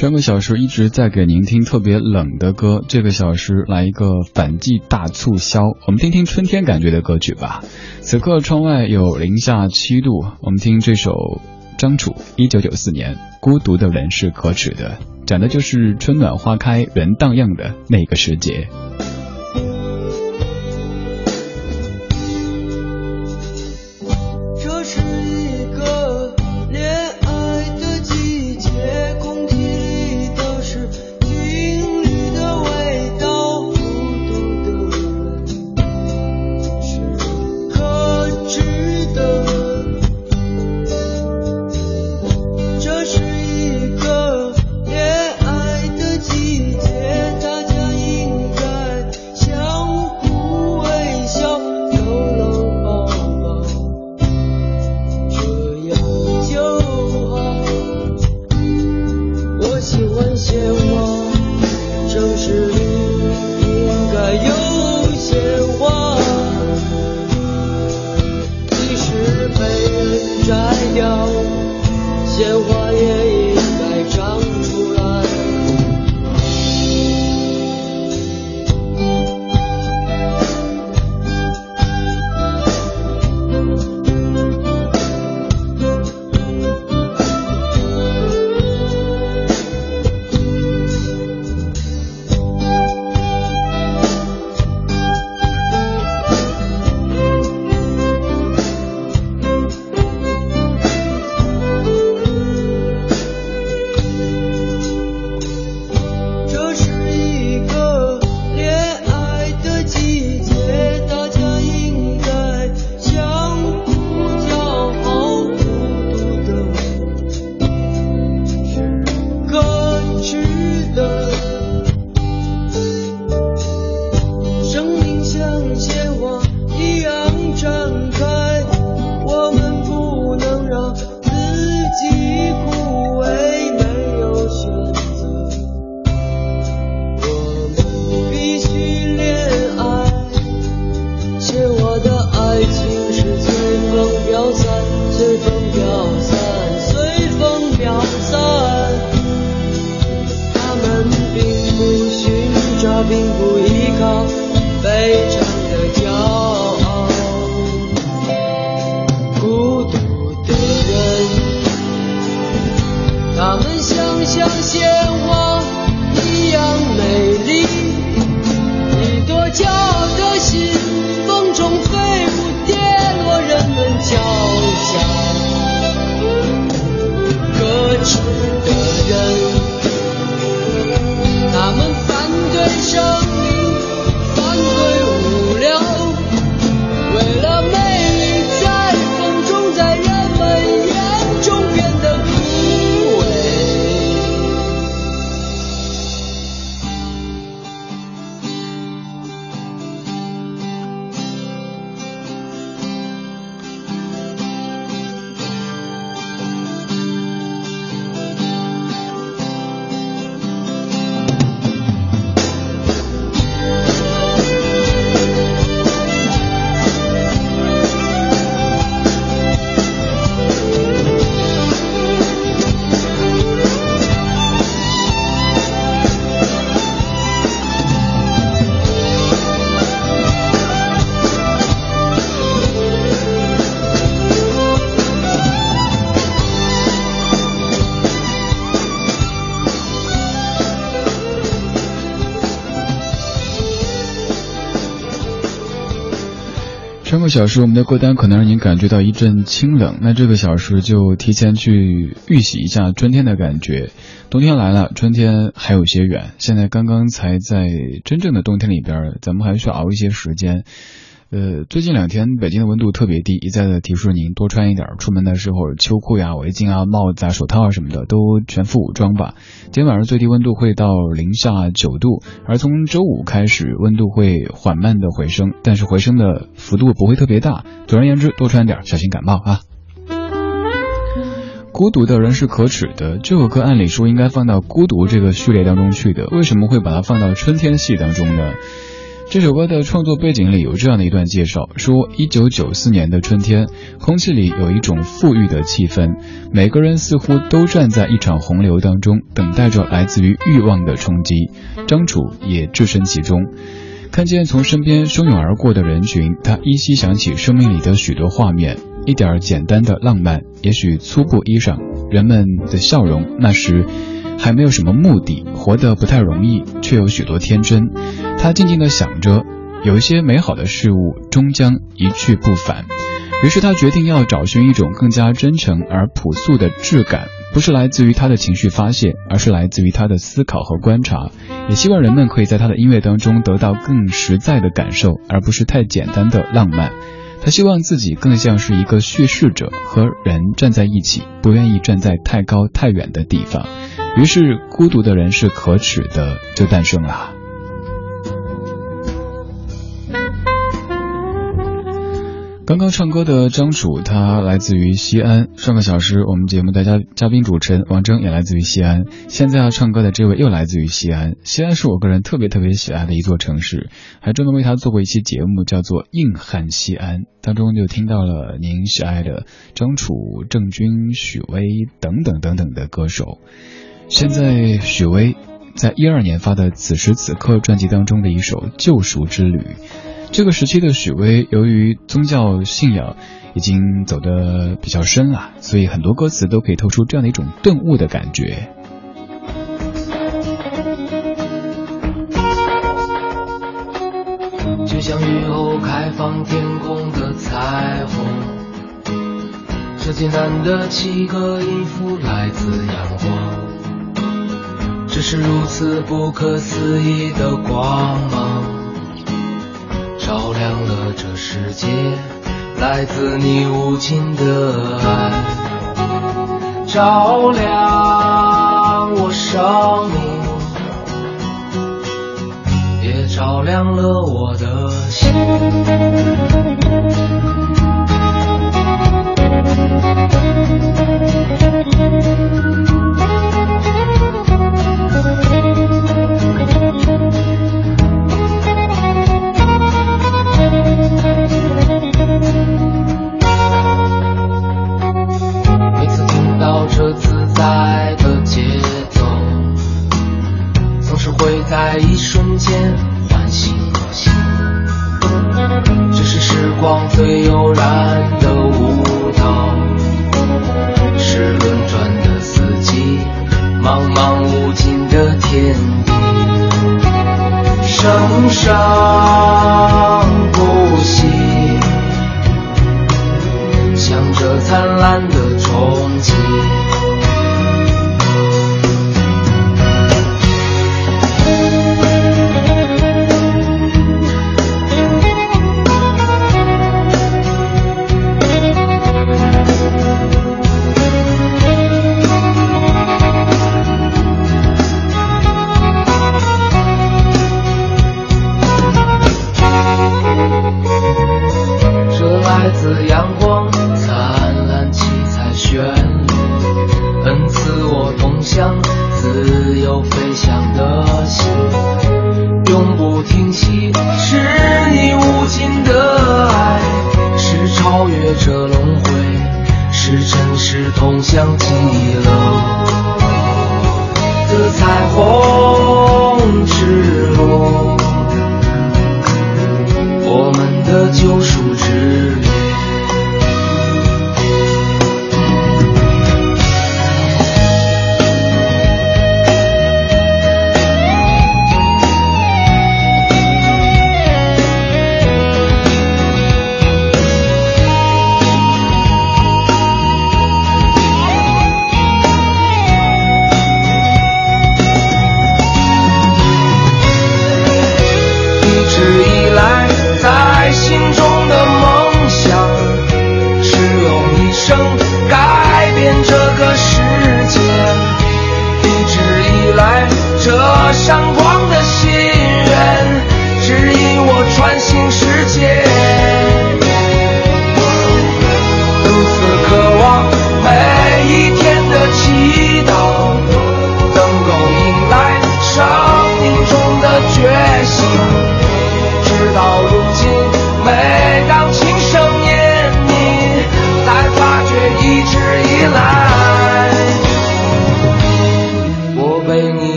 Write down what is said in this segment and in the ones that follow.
上个小时一直在给您听特别冷的歌，这个小时来一个反季大促销，我们听听春天感觉的歌曲吧。此刻窗外有零下七度，我们听这首张楚一九九四年《孤独的人是可耻的》，讲的就是春暖花开人荡漾的那个时节。小时我们的歌单可能让您感觉到一阵清冷，那这个小时就提前去预习一下春天的感觉。冬天来了，春天还有些远，现在刚刚才在真正的冬天里边，咱们还需要熬一些时间。呃，最近两天北京的温度特别低，一再的提示您多穿一点，出门的时候秋裤呀、围巾啊、帽子啊、手套啊什么的都全副武装吧。今天晚上最低温度会到零下九度，而从周五开始温度会缓慢的回升，但是回升的幅度不会特别大。总而言之，多穿点，小心感冒啊。孤独的人是可耻的。这首歌按理说应该放到孤独这个序列当中去的，为什么会把它放到春天系当中呢？这首歌的创作背景里有这样的一段介绍：说，一九九四年的春天，空气里有一种富裕的气氛，每个人似乎都站在一场洪流当中，等待着来自于欲望的冲击。张楚也置身其中，看见从身边汹涌而过的人群，他依稀想起生命里的许多画面，一点简单的浪漫，也许粗布衣裳，人们的笑容，那时。还没有什么目的，活得不太容易，却有许多天真。他静静地想着，有一些美好的事物终将一去不返。于是他决定要找寻一种更加真诚而朴素的质感，不是来自于他的情绪发泄，而是来自于他的思考和观察。也希望人们可以在他的音乐当中得到更实在的感受，而不是太简单的浪漫。他希望自己更像是一个叙事者，和人站在一起，不愿意站在太高太远的地方。于是，孤独的人是可耻的，就诞生了。刚刚唱歌的张楚，他来自于西安。上个小时，我们节目的嘉嘉宾主持人王铮也来自于西安。现在要唱歌的这位又来自于西安。西安是我个人特别特别喜爱的一座城市，还专门为他做过一期节目，叫做《硬汉西安》，当中就听到了您喜爱的张楚、郑钧、许巍等等等等的歌手。现在，许巍在一二年发的《此时此刻》专辑当中的一首《救赎之旅》。这个时期的许巍，由于宗教信仰已经走得比较深了，所以很多歌词都可以透出这样的一种顿悟的感觉。就像雨后开放天空的彩虹，这简单的七个音符来自阳光。这是如此不可思议的光芒，照亮了这世界，来自你无尽的爱，照亮我生命，也照亮了我的心。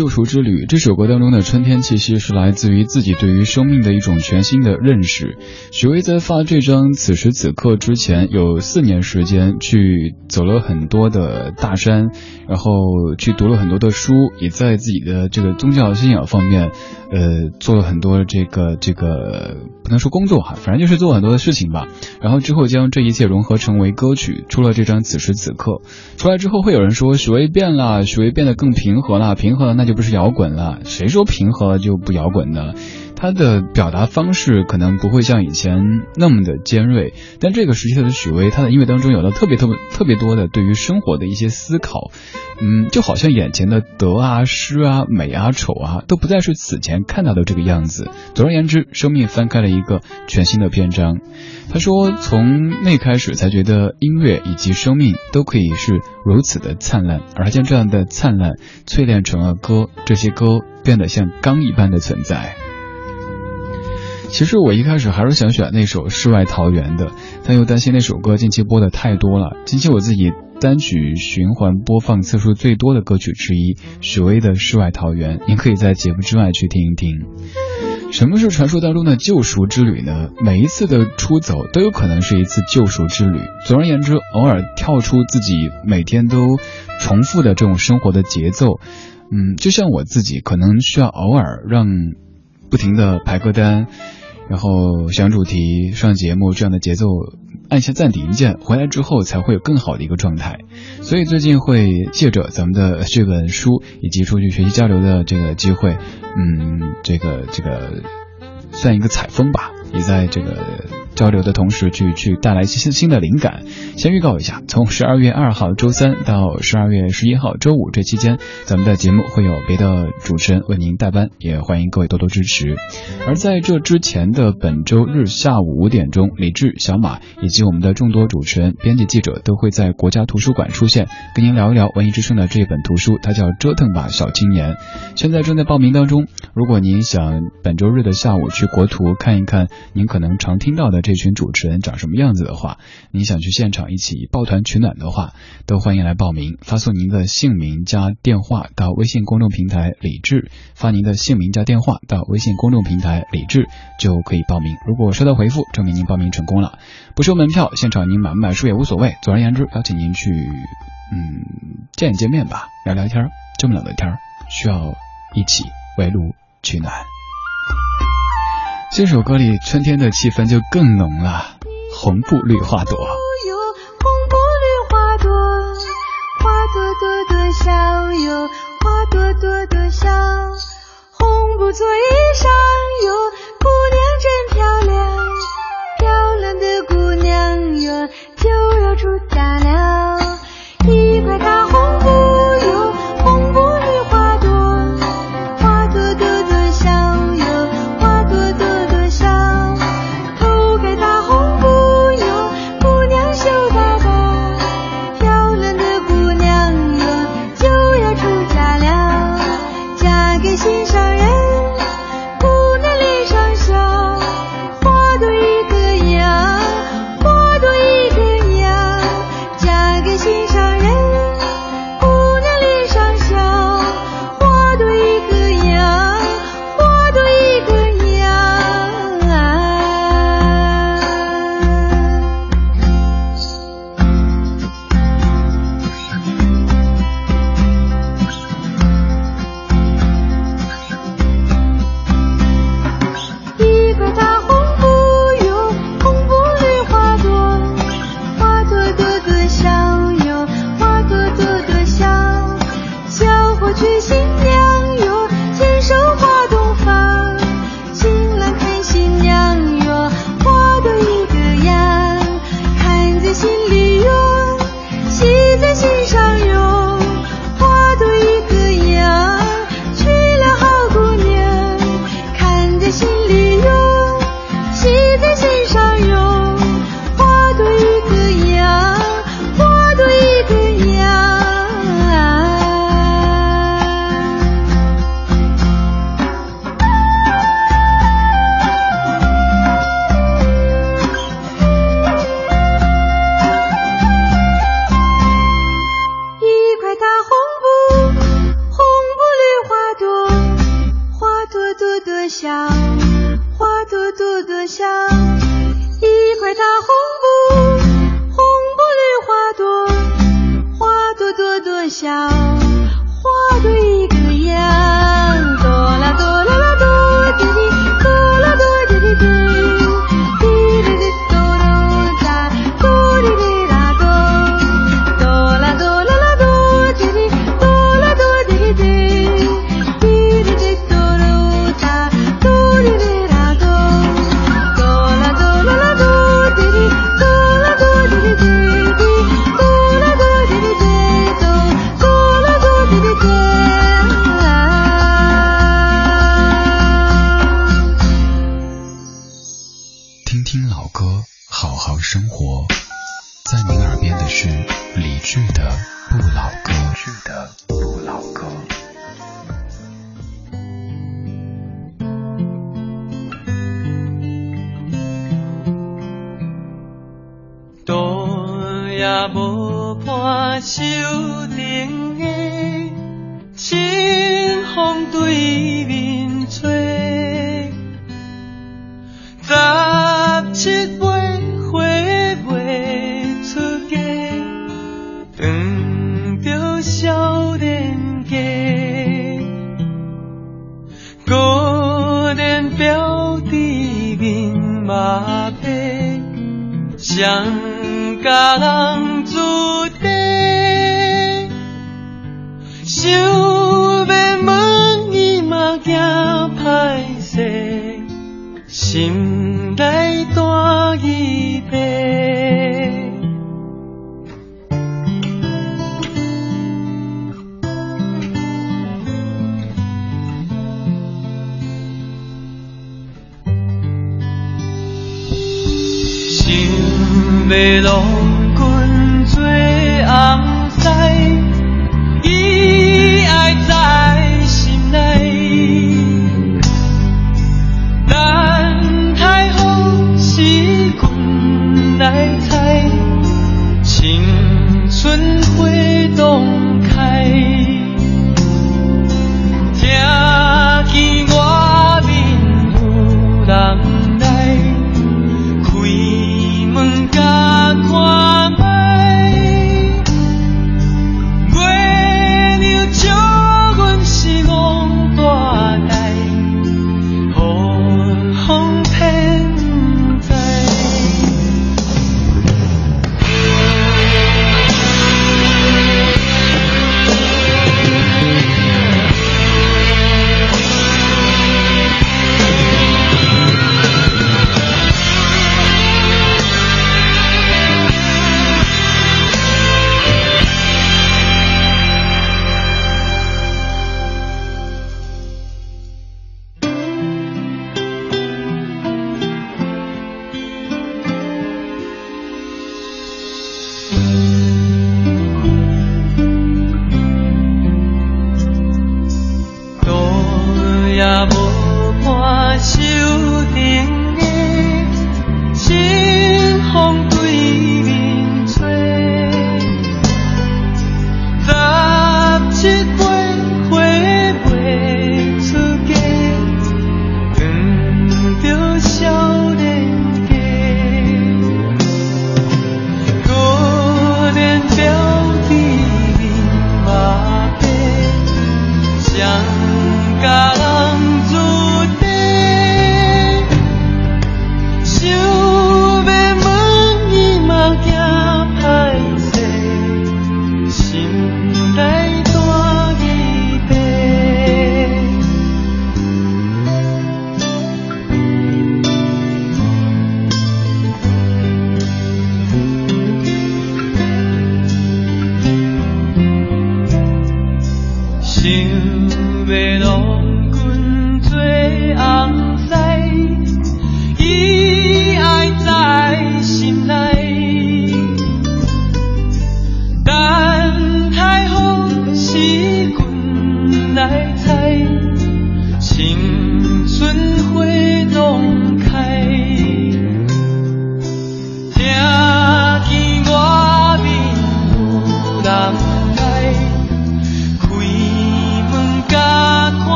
救赎之旅这首歌当中的春天气息是来自于自己对于生命的一种全新的认识。许巍在发这张此时此刻之前，有四年时间去走了很多的大山，然后去读了很多的书，也在自己的这个宗教信仰方面，呃，做了很多这个这个不能说工作哈，反正就是做很多的事情吧。然后之后将这一切融合成为歌曲，出了这张此时此刻。出来之后会有人说许巍变了，许巍变得更平和了。平和了，那就不是摇滚了。谁说平和就不摇滚呢？他的表达方式可能不会像以前那么的尖锐，但这个时期的许巍，他的音乐当中有了特别特别特别多的对于生活的一些思考。嗯，就好像眼前的得啊、失啊、美啊、丑啊，都不再是此前看到的这个样子。总而言之，生命翻开了一个全新的篇章。他说，从那开始才觉得音乐以及生命都可以是如此的灿烂，而他将这样的灿烂淬炼成了歌，这些歌变得像钢一般的存在。其实我一开始还是想选那首《世外桃源》的，但又担心那首歌近期播的太多了。近期我自己单曲循环播放次数最多的歌曲之一，许巍的《世外桃源》，您可以在节目之外去听一听。什么是传说当中的救赎之旅呢？每一次的出走都有可能是一次救赎之旅。总而言之，偶尔跳出自己每天都重复的这种生活的节奏，嗯，就像我自己可能需要偶尔让不停的排歌单。然后想主题、上节目这样的节奏，按下暂停键，回来之后才会有更好的一个状态。所以最近会借着咱们的这本书以及出去学习交流的这个机会，嗯，这个这个算一个采风吧，也在这个。交流的同时，去去带来一些新新的灵感。先预告一下，从十二月二号周三到十二月十一号周五这期间，咱们的节目会有别的主持人为您代班，也欢迎各位多多支持。而在这之前的本周日下午五点钟，李志、小马以及我们的众多主持人、编辑、记者都会在国家图书馆出现，跟您聊一聊文艺之声的这本图书，它叫《折腾吧小青年》，现在正在报名当中。如果您想本周日的下午去国图看一看，您可能常听到的这。群主持人长什么样子的话，你想去现场一起抱团取暖的话，都欢迎来报名。发送您的姓名加电话到微信公众平台李智，发您的姓名加电话到微信公众平台李智就可以报名。如果收到回复，证明您报名成功了。不收门票，现场您买不买书也无所谓。总而言之，邀请您去，嗯，见一见面吧，聊聊天。这么冷的天，需要一起围炉取暖。这首歌里春天的气氛就更浓了，红布绿花朵。红布绿花朵，花朵朵朵笑哟，花朵朵朵笑。红布做衣裳哟，姑娘真漂亮，漂亮的姑娘哟就要出嫁了，一块大红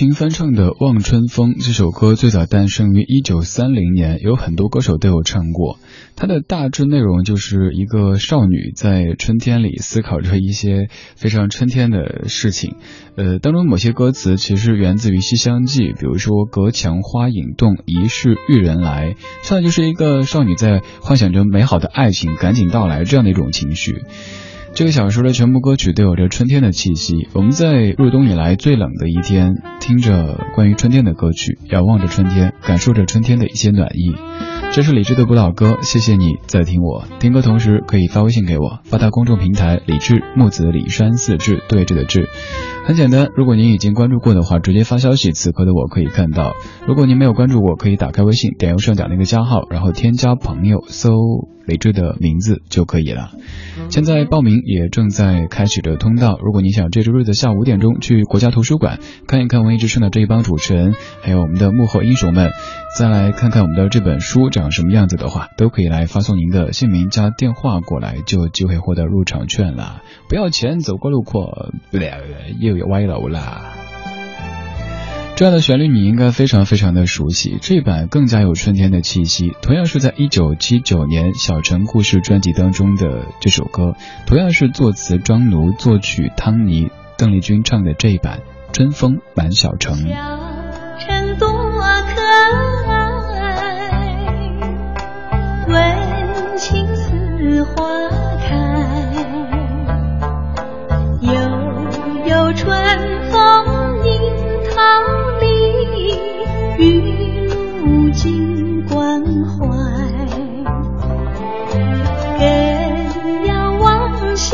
齐秦翻唱的《望春风》这首歌最早诞生于一九三零年，有很多歌手都有唱过。它的大致内容就是一个少女在春天里思考着一些非常春天的事情。呃，当中某些歌词其实源自于《西厢记》，比如说“隔墙花影动，疑是玉人来”，唱的就是一个少女在幻想着美好的爱情赶紧到来这样的一种情绪。这个小说的全部歌曲都有着春天的气息。我们在入冬以来最冷的一天，听着关于春天的歌曲，遥望着春天，感受着春天的一些暖意。这是李志的古老歌，谢谢你在听我听歌同时可以发微信给我，发到公众平台李志木子李山四志对峙的志。很简单，如果您已经关注过的话，直接发消息，此刻的我可以看到；如果您没有关注我，可以打开微信，点右上角那个加号，然后添加朋友，搜李志的名字就可以了。现在报名也正在开启着通道，如果您想这周日的下午五点钟去国家图书馆看一看文艺之声的这一帮主持人，还有我们的幕后英雄们，再来看看我们的这本书长什么样子的话，都可以来发送您的姓名加电话过来，就有机会获得入场券了。不要钱，走过路过，不对，就有歪楼啦。这样的旋律你应该非常非常的熟悉，这版更加有春天的气息。同样是在一九七九年《小城故事》专辑当中的这首歌，同样是作词庄奴，作曲汤尼，邓丽君唱的这一版《春风满》。小城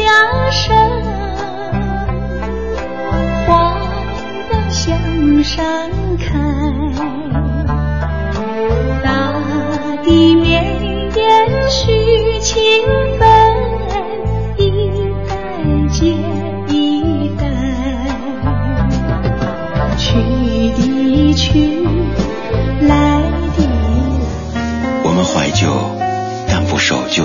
下山。花儿向上开，大地绵延续情分，一代接一代，去的去，来的来。我们怀旧，但不守旧。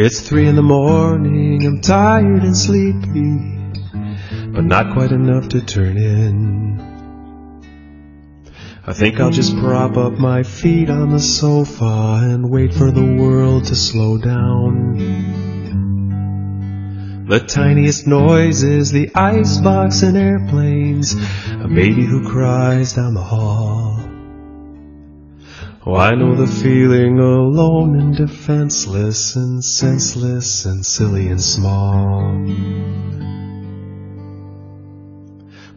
It's three in the morning, I'm tired and sleepy, but not quite enough to turn in. I think I'll just prop up my feet on the sofa and wait for the world to slow down. The tiniest noises, the icebox and airplanes, a baby who cries down the hall. Oh, I know the feeling alone and defenseless and senseless and silly and small.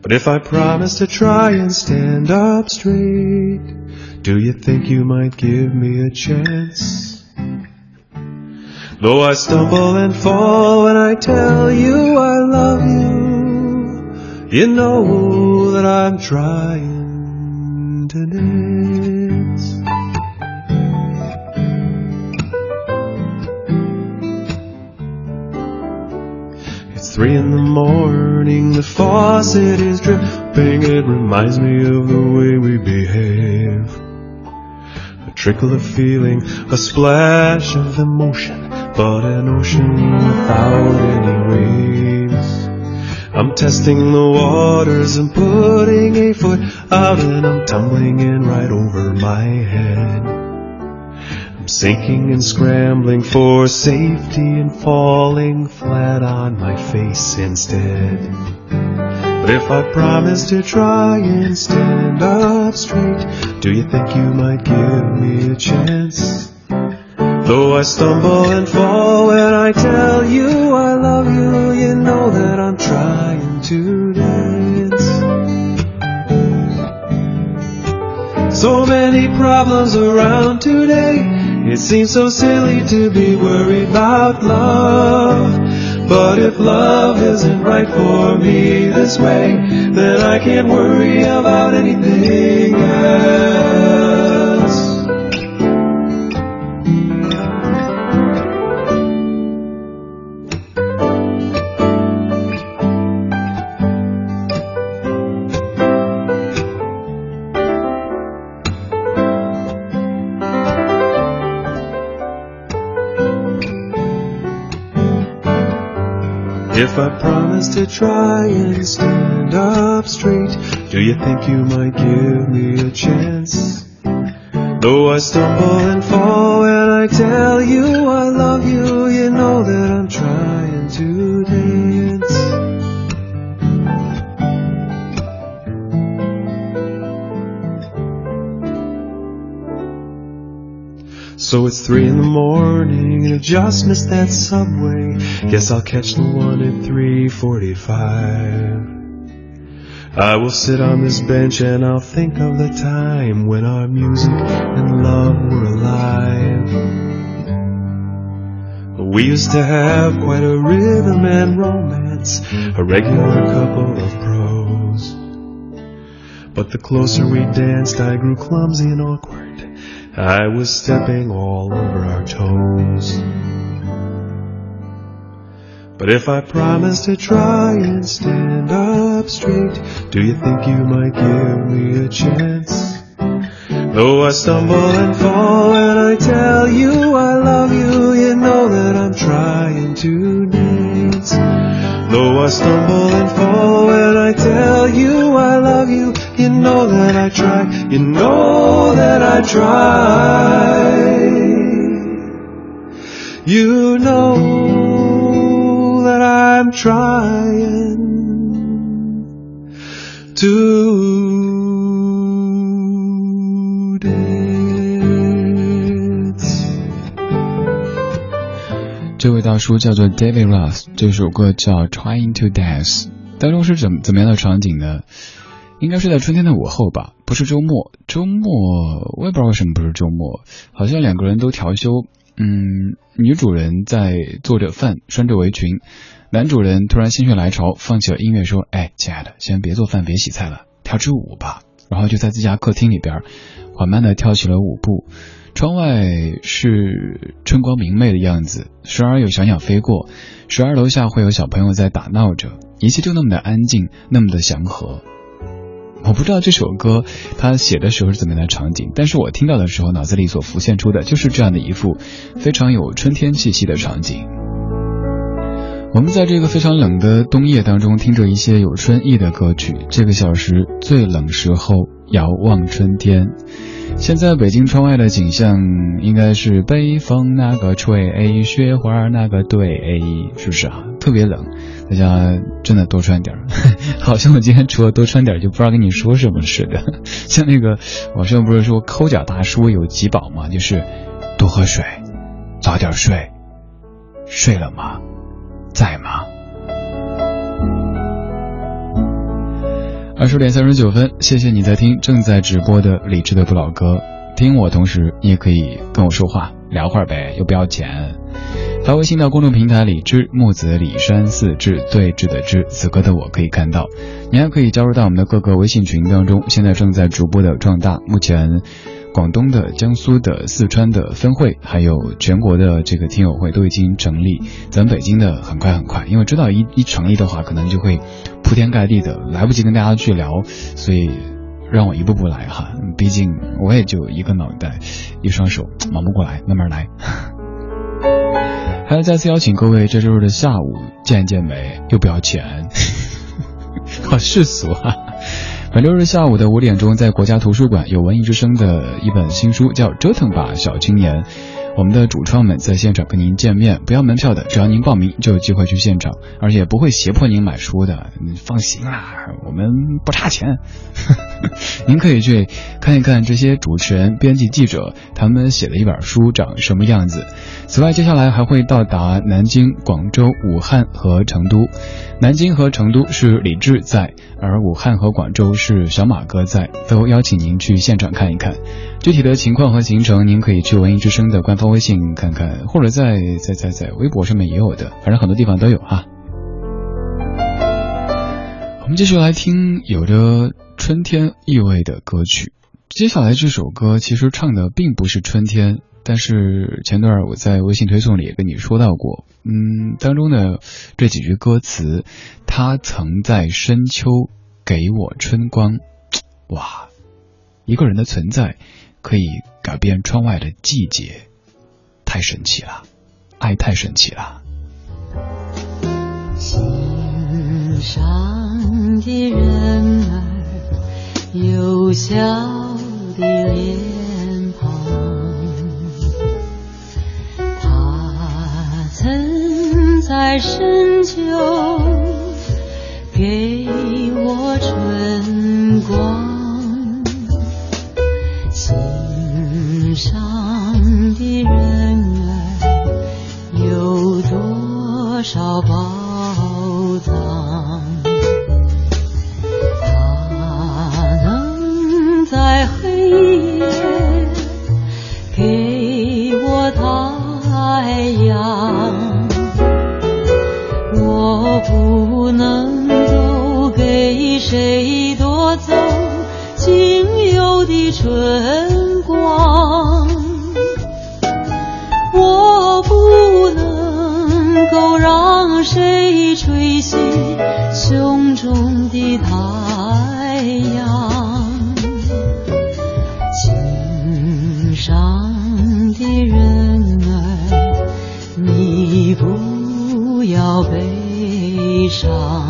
But if I promise to try and stand up straight, do you think you might give me a chance? Though I stumble and fall when I tell you I love you, you know that I'm trying to three in the morning, the faucet is dripping, it reminds me of the way we behave. A trickle of feeling, a splash of emotion, but an ocean without any waves. I'm testing the waters and putting a foot out and I'm tumbling in right over my head. Sinking and scrambling for safety and falling flat on my face instead. But if I promise to try and stand up straight, do you think you might give me a chance? Though I stumble and fall when I tell you I love you, you know that I'm trying to dance. So many problems around today. It seems so silly to be worried about love. But if love isn't right for me this way, then I can't worry about anything else. If I promise to try and stand up straight, do you think you might give me a chance? Though I stumble and fall and I tell you I love you, you know that I'm So it's three in the morning and I just missed that subway. Guess I'll catch the one at 345. I will sit on this bench and I'll think of the time when our music and love were alive. We used to have quite a rhythm and romance, a regular couple of pros. But the closer we danced, I grew clumsy and awkward. I was stepping all over our toes. But if I promise to try and stand up straight, do you think you might give me a chance? Though I stumble and fall and I tell you I love you, you know that I'm trying to dance. Though I stumble and fall when I tell you you, you know that I try, you know that I try. You know that I'm trying to dance. 这位大叔叫做 David Ross，这首歌叫《Trying to Dance》，当中是怎怎么样的场景呢？ 应该是在春天的午后吧，不是周末。周末我也不知道为什么不是周末，好像两个人都调休。嗯，女主人在做着饭，拴着围裙，男主人突然心血来潮，放起了音乐，说：“哎，亲爱的，先别做饭，别洗菜了，跳支舞吧。”然后就在自家客厅里边，缓慢的跳起了舞步。窗外是春光明媚的样子，时而有小鸟飞过，时而楼下会有小朋友在打闹着，一切就那么的安静，那么的祥和。我不知道这首歌他写的时候是怎么样的场景，但是我听到的时候，脑子里所浮现出的就是这样的一幅非常有春天气息的场景。我们在这个非常冷的冬夜当中，听着一些有春意的歌曲。这个小时最冷时候，遥望春天。现在北京窗外的景象应该是北风那个吹，雪花那个对，是不是啊？特别冷，大家真的多穿点儿。好像我今天除了多穿点儿，就不知道跟你说什么似的。像那个网上不是说抠脚大叔有几宝吗？就是多喝水，早点睡，睡了吗？在吗？二十点三十九分，谢谢你在听正在直播的理智的不老歌。听我同时，你也可以跟我说话，聊会儿呗，又不要钱。发微信到公众平台里之木子李山四志对峙的志，此刻的我可以看到。你还可以加入到我们的各个微信群当中，现在正在逐步的壮大，目前。广东的、江苏的、四川的分会，还有全国的这个听友会都已经成立。咱北京的很快很快，因为知道一一成立的话，可能就会铺天盖地的，来不及跟大家去聊，所以让我一步步来哈。毕竟我也就一个脑袋，一双手，忙不过来，慢慢来。还要再次邀请各位，这周日的下午见一见美，又不要钱，好世俗啊！本周日下午的五点钟，在国家图书馆有文艺之声的一本新书，叫《折腾吧，小青年》。我们的主创们在现场跟您见面，不要门票的，只要您报名就有机会去现场，而且不会胁迫您买书的，你放心啦，我们不差钱。您可以去看一看这些主持人、编辑、记者他们写的一本书长什么样子。此外，接下来还会到达南京、广州、武汉和成都。南京和成都是李志在，而武汉和广州是小马哥在，都邀请您去现场看一看。具体的情况和行程，您可以去文艺之声的官方。微信看看，或者在在在在微博上面也有的，反正很多地方都有哈。我们继续来听有着春天意味的歌曲。接下来这首歌其实唱的并不是春天，但是前段我在微信推送里也跟你说到过，嗯，当中的这几句歌词，他曾在深秋给我春光，哇，一个人的存在可以改变窗外的季节，太神奇了，爱太神奇了。心上的人儿有笑。的脸庞，他曾在深秋给我春光，心上的人儿有多少宝藏？他能在黑夜给我太阳，我不能够给谁夺走仅有的春胸中的太阳心上的人儿你不要悲伤。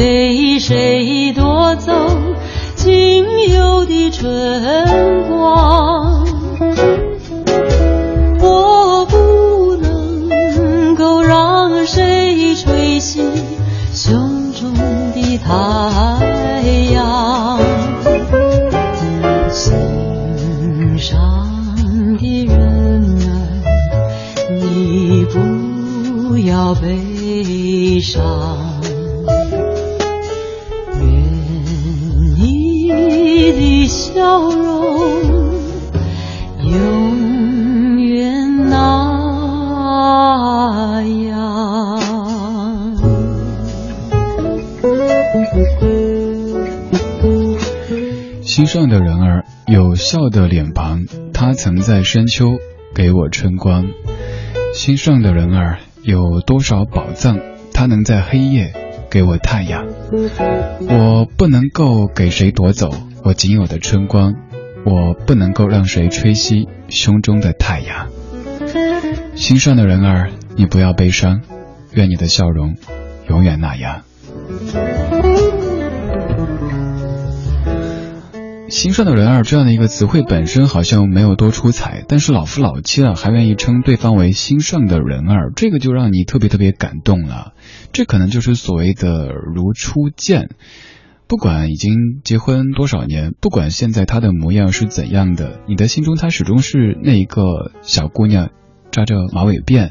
被谁夺走仅有的春心上的人儿有笑的脸庞，他曾在深秋给我春光。心上的人儿有多少宝藏，他能在黑夜给我太阳。我不能够给谁夺走我仅有的春光，我不能够让谁吹熄胸中的太阳。心上的人儿，你不要悲伤，愿你的笑容永远那样。心上的人儿这样的一个词汇本身好像没有多出彩，但是老夫老妻了还愿意称对方为心上的人儿，这个就让你特别特别感动了。这可能就是所谓的如初见。不管已经结婚多少年，不管现在她的模样是怎样的，你的心中她始终是那一个小姑娘，扎着马尾辫，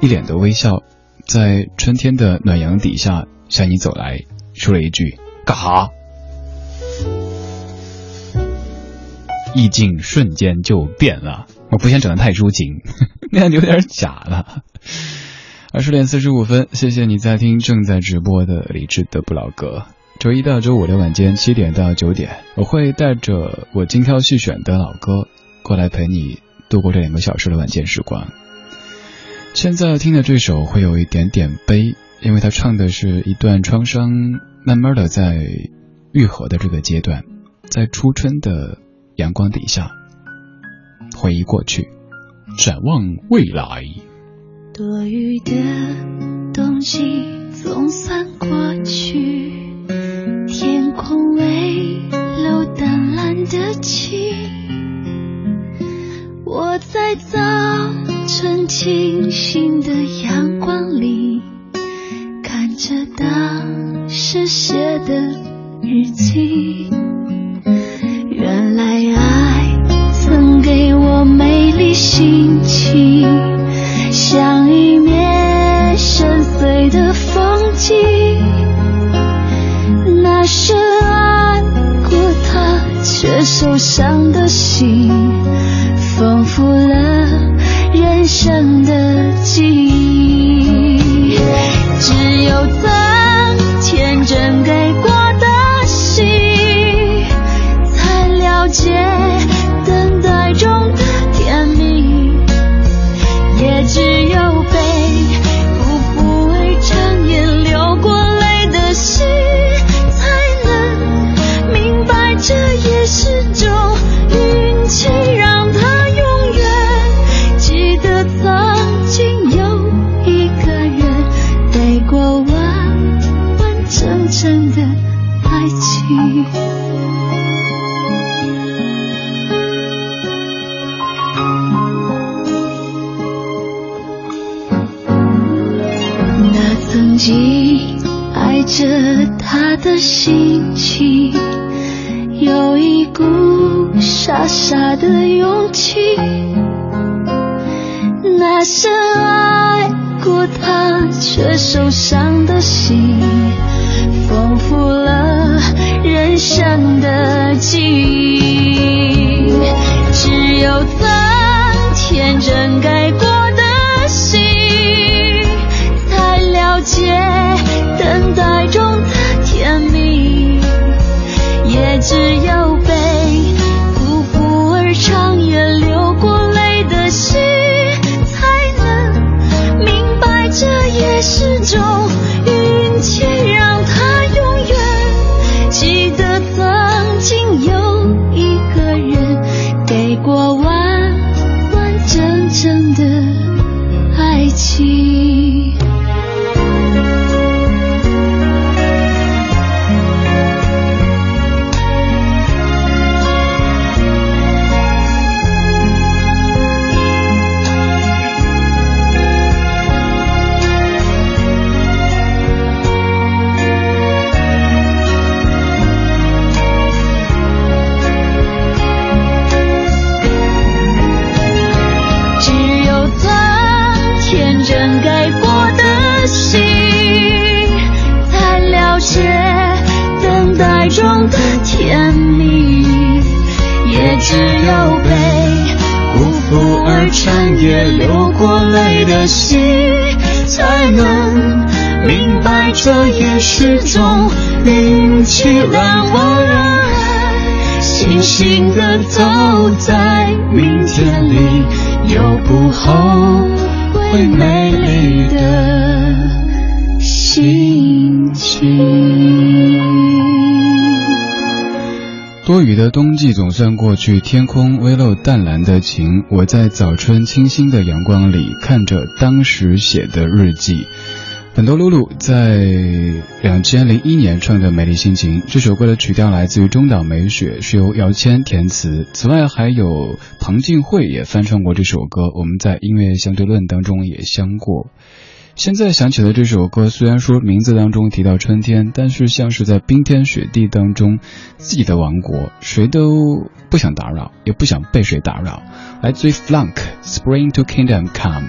一脸的微笑，在春天的暖阳底下向你走来，说了一句干哈？意境瞬间就变了，我不想整得太抒情，那样有点假了。二十点四十五分，谢谢你在听正在直播的理智的不老歌。周一到周五的晚间七点到九点，我会带着我精挑细选的老歌过来陪你度过这两个小时的晚间时光。现在听的这首会有一点点悲，因为他唱的是一段创伤慢慢的在愈合的这个阶段，在初春的阳光底下，回忆过去，展望未来。多余的冬季总算过去，天空微露淡蓝的晴。我在早晨清新的阳光里，看着当时写的日记。原来爱曾给我美丽心情。像一面深邃的风景，那深爱过他却受伤的心，丰富了人生的记忆。只有在这首美丽的心情。多雨的冬季总算过去，天空微露淡蓝的晴。我在早春清新的阳光里，看着当时写的日记。很多露露在两千零一年唱的《美丽心情》这首歌的曲调来自于中岛美雪，是由姚谦填词。此外，还有彭靖惠也翻唱过这首歌，我们在音乐相对论当中也相过。现在想起了这首歌，虽然说名字当中提到春天，但是像是在冰天雪地当中，自己的王国，谁都不想打扰，也不想被谁打扰。来自于 Flunk，Spring to Kingdom Come。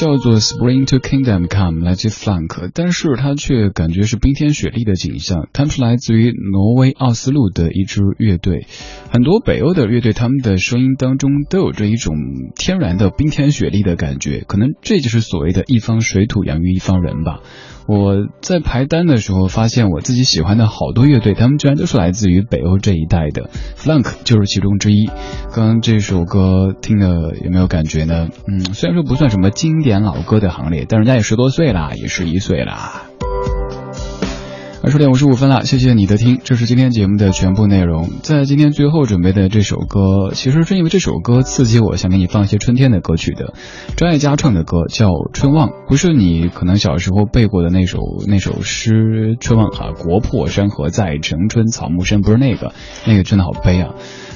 叫做《Spring to Kingdom Come》，来自 Flank，但是它却感觉是冰天雪地的景象。他们是来自于挪威奥斯陆的一支乐队，很多北欧的乐队，他们的声音当中都有着一种天然的冰天雪地的感觉，可能这就是所谓的一方水土养育一方人吧。我在排单的时候发现，我自己喜欢的好多乐队，他们居然都是来自于北欧这一带的，Flank 就是其中之一。刚刚这首歌听的有没有感觉呢？嗯，虽然说不算什么经典老歌的行列，但人家也十多岁啦，也十一岁啦。二十点五十五分了，谢谢你的听，这是今天节目的全部内容。在今天最后准备的这首歌，其实是因为这首歌刺激我想给你放一些春天的歌曲的。张艾嘉唱的歌叫《春望》，不是你可能小时候背过的那首那首诗《春望》哈，国破山河在，城春草木深，不是那个，那个真的好悲啊。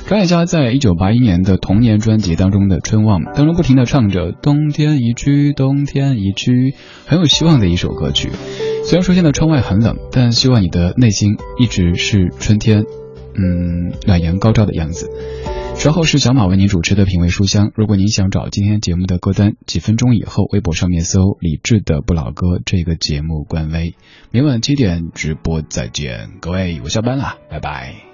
张艾嘉在一九八一年的童年专辑当中的《春望》当中不停的唱着“冬天一去，冬天一去”，很有希望的一首歌曲。虽然说现在窗外很冷，但希望你的内心一直是春天，嗯，暖阳高照的样子。稍后是小马为您主持的品味书香。如果您想找今天节目的歌单，几分钟以后微博上面搜“李志的不老歌”这个节目官微，明晚七点直播再见，各位，我下班了，拜拜。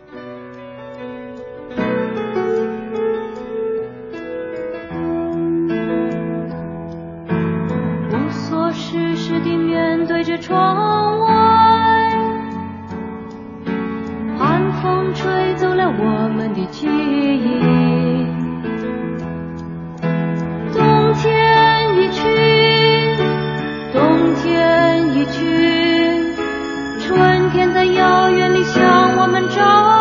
对着窗外，寒风吹走了我们的记忆。冬天已去，冬天已去，春天在遥远里向我们招。